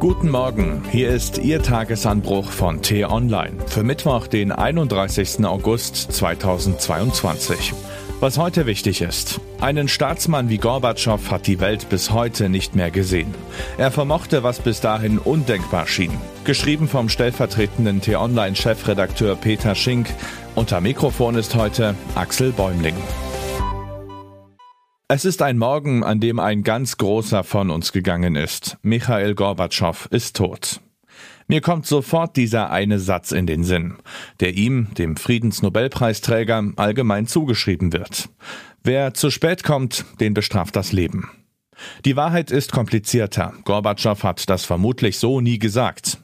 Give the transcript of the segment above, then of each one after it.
Guten Morgen, hier ist Ihr Tagesanbruch von T-Online für Mittwoch, den 31. August 2022. Was heute wichtig ist. Einen Staatsmann wie Gorbatschow hat die Welt bis heute nicht mehr gesehen. Er vermochte, was bis dahin undenkbar schien. Geschrieben vom stellvertretenden T-Online-Chefredakteur Peter Schink. Unter Mikrofon ist heute Axel Bäumling. Es ist ein Morgen, an dem ein ganz großer von uns gegangen ist. Michael Gorbatschow ist tot. Mir kommt sofort dieser eine Satz in den Sinn, der ihm, dem Friedensnobelpreisträger, allgemein zugeschrieben wird. Wer zu spät kommt, den bestraft das Leben. Die Wahrheit ist komplizierter. Gorbatschow hat das vermutlich so nie gesagt.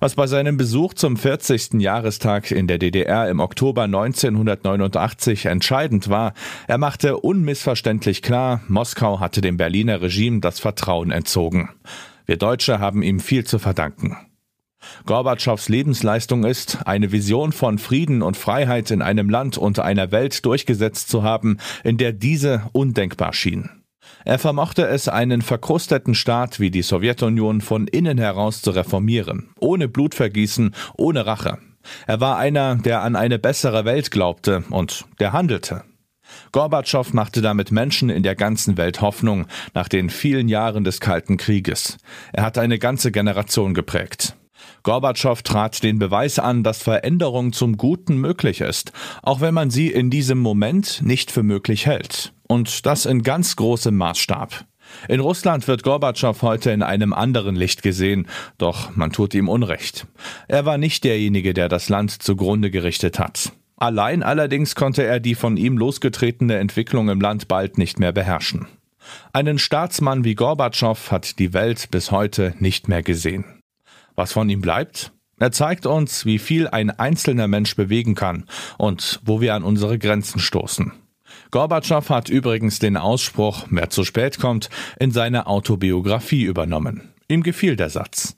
Was bei seinem Besuch zum 40. Jahrestag in der DDR im Oktober 1989 entscheidend war, er machte unmissverständlich klar, Moskau hatte dem Berliner Regime das Vertrauen entzogen. Wir Deutsche haben ihm viel zu verdanken. Gorbatschows Lebensleistung ist, eine Vision von Frieden und Freiheit in einem Land und einer Welt durchgesetzt zu haben, in der diese undenkbar schien. Er vermochte es, einen verkrusteten Staat wie die Sowjetunion von innen heraus zu reformieren, ohne Blutvergießen, ohne Rache. Er war einer, der an eine bessere Welt glaubte und der handelte. Gorbatschow machte damit Menschen in der ganzen Welt Hoffnung nach den vielen Jahren des Kalten Krieges. Er hat eine ganze Generation geprägt. Gorbatschow trat den Beweis an, dass Veränderung zum Guten möglich ist, auch wenn man sie in diesem Moment nicht für möglich hält. Und das in ganz großem Maßstab. In Russland wird Gorbatschow heute in einem anderen Licht gesehen, doch man tut ihm Unrecht. Er war nicht derjenige, der das Land zugrunde gerichtet hat. Allein allerdings konnte er die von ihm losgetretene Entwicklung im Land bald nicht mehr beherrschen. Einen Staatsmann wie Gorbatschow hat die Welt bis heute nicht mehr gesehen. Was von ihm bleibt? Er zeigt uns, wie viel ein einzelner Mensch bewegen kann und wo wir an unsere Grenzen stoßen. Gorbatschow hat übrigens den Ausspruch, wer zu spät kommt, in seine Autobiografie übernommen. Ihm gefiel der Satz.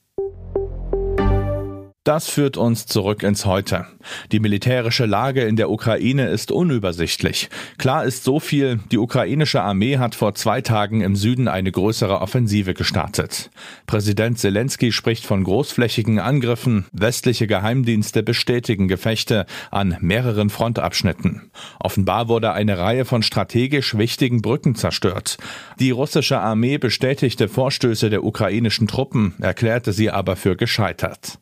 Das führt uns zurück ins Heute. Die militärische Lage in der Ukraine ist unübersichtlich. Klar ist so viel, die ukrainische Armee hat vor zwei Tagen im Süden eine größere Offensive gestartet. Präsident Zelensky spricht von großflächigen Angriffen, westliche Geheimdienste bestätigen Gefechte an mehreren Frontabschnitten. Offenbar wurde eine Reihe von strategisch wichtigen Brücken zerstört. Die russische Armee bestätigte Vorstöße der ukrainischen Truppen, erklärte sie aber für gescheitert.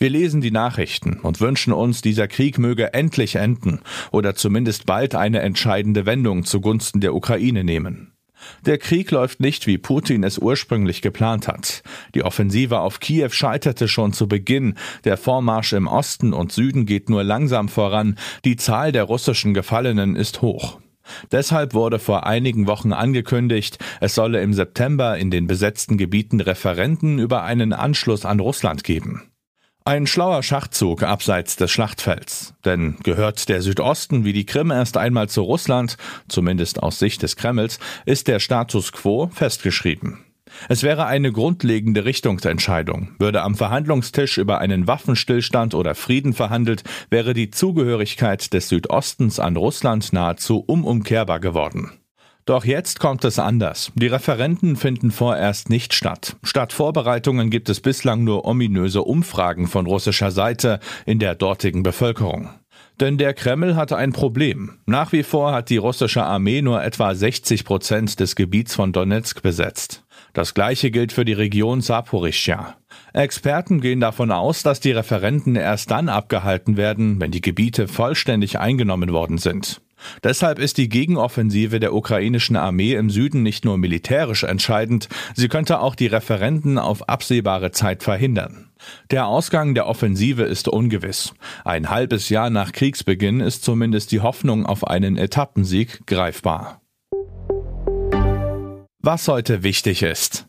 Wir lesen die Nachrichten und wünschen uns, dieser Krieg möge endlich enden oder zumindest bald eine entscheidende Wendung zugunsten der Ukraine nehmen. Der Krieg läuft nicht, wie Putin es ursprünglich geplant hat. Die Offensive auf Kiew scheiterte schon zu Beginn, der Vormarsch im Osten und Süden geht nur langsam voran, die Zahl der russischen Gefallenen ist hoch. Deshalb wurde vor einigen Wochen angekündigt, es solle im September in den besetzten Gebieten Referenten über einen Anschluss an Russland geben. Ein schlauer Schachzug abseits des Schlachtfelds. Denn gehört der Südosten wie die Krim erst einmal zu Russland, zumindest aus Sicht des Kremls, ist der Status quo festgeschrieben. Es wäre eine grundlegende Richtungsentscheidung. Würde am Verhandlungstisch über einen Waffenstillstand oder Frieden verhandelt, wäre die Zugehörigkeit des Südostens an Russland nahezu unumkehrbar geworden. Doch jetzt kommt es anders. Die Referenten finden vorerst nicht statt. Statt Vorbereitungen gibt es bislang nur ominöse Umfragen von russischer Seite in der dortigen Bevölkerung. Denn der Kreml hatte ein Problem. Nach wie vor hat die russische Armee nur etwa 60 Prozent des Gebiets von Donetsk besetzt. Das gleiche gilt für die Region Saporischschja. Experten gehen davon aus, dass die Referenten erst dann abgehalten werden, wenn die Gebiete vollständig eingenommen worden sind. Deshalb ist die Gegenoffensive der ukrainischen Armee im Süden nicht nur militärisch entscheidend, sie könnte auch die Referenden auf absehbare Zeit verhindern. Der Ausgang der Offensive ist ungewiss. Ein halbes Jahr nach Kriegsbeginn ist zumindest die Hoffnung auf einen Etappensieg greifbar. Was heute wichtig ist.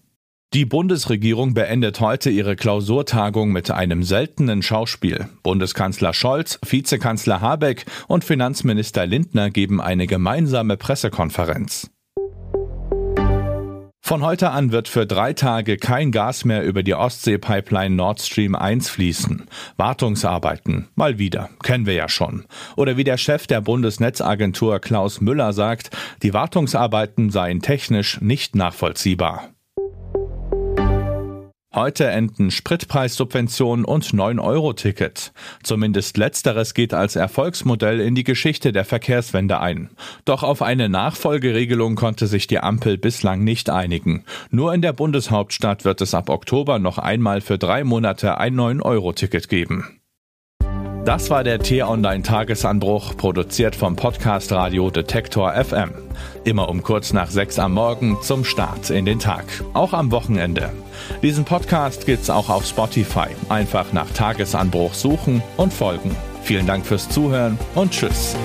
Die Bundesregierung beendet heute ihre Klausurtagung mit einem seltenen Schauspiel. Bundeskanzler Scholz, Vizekanzler Habeck und Finanzminister Lindner geben eine gemeinsame Pressekonferenz. Von heute an wird für drei Tage kein Gas mehr über die Ostsee-Pipeline Nord Stream 1 fließen. Wartungsarbeiten, mal wieder, kennen wir ja schon. Oder wie der Chef der Bundesnetzagentur Klaus Müller sagt, die Wartungsarbeiten seien technisch nicht nachvollziehbar. Heute enden Spritpreissubvention und 9-Euro-Ticket. Zumindest letzteres geht als Erfolgsmodell in die Geschichte der Verkehrswende ein. Doch auf eine Nachfolgeregelung konnte sich die Ampel bislang nicht einigen. Nur in der Bundeshauptstadt wird es ab Oktober noch einmal für drei Monate ein 9-Euro-Ticket geben. Das war der T-Online-Tagesanbruch, produziert vom Podcast Radio Detektor FM. Immer um kurz nach sechs am Morgen zum Start in den Tag. Auch am Wochenende. Diesen Podcast gibt's auch auf Spotify. Einfach nach Tagesanbruch suchen und folgen. Vielen Dank fürs Zuhören und Tschüss.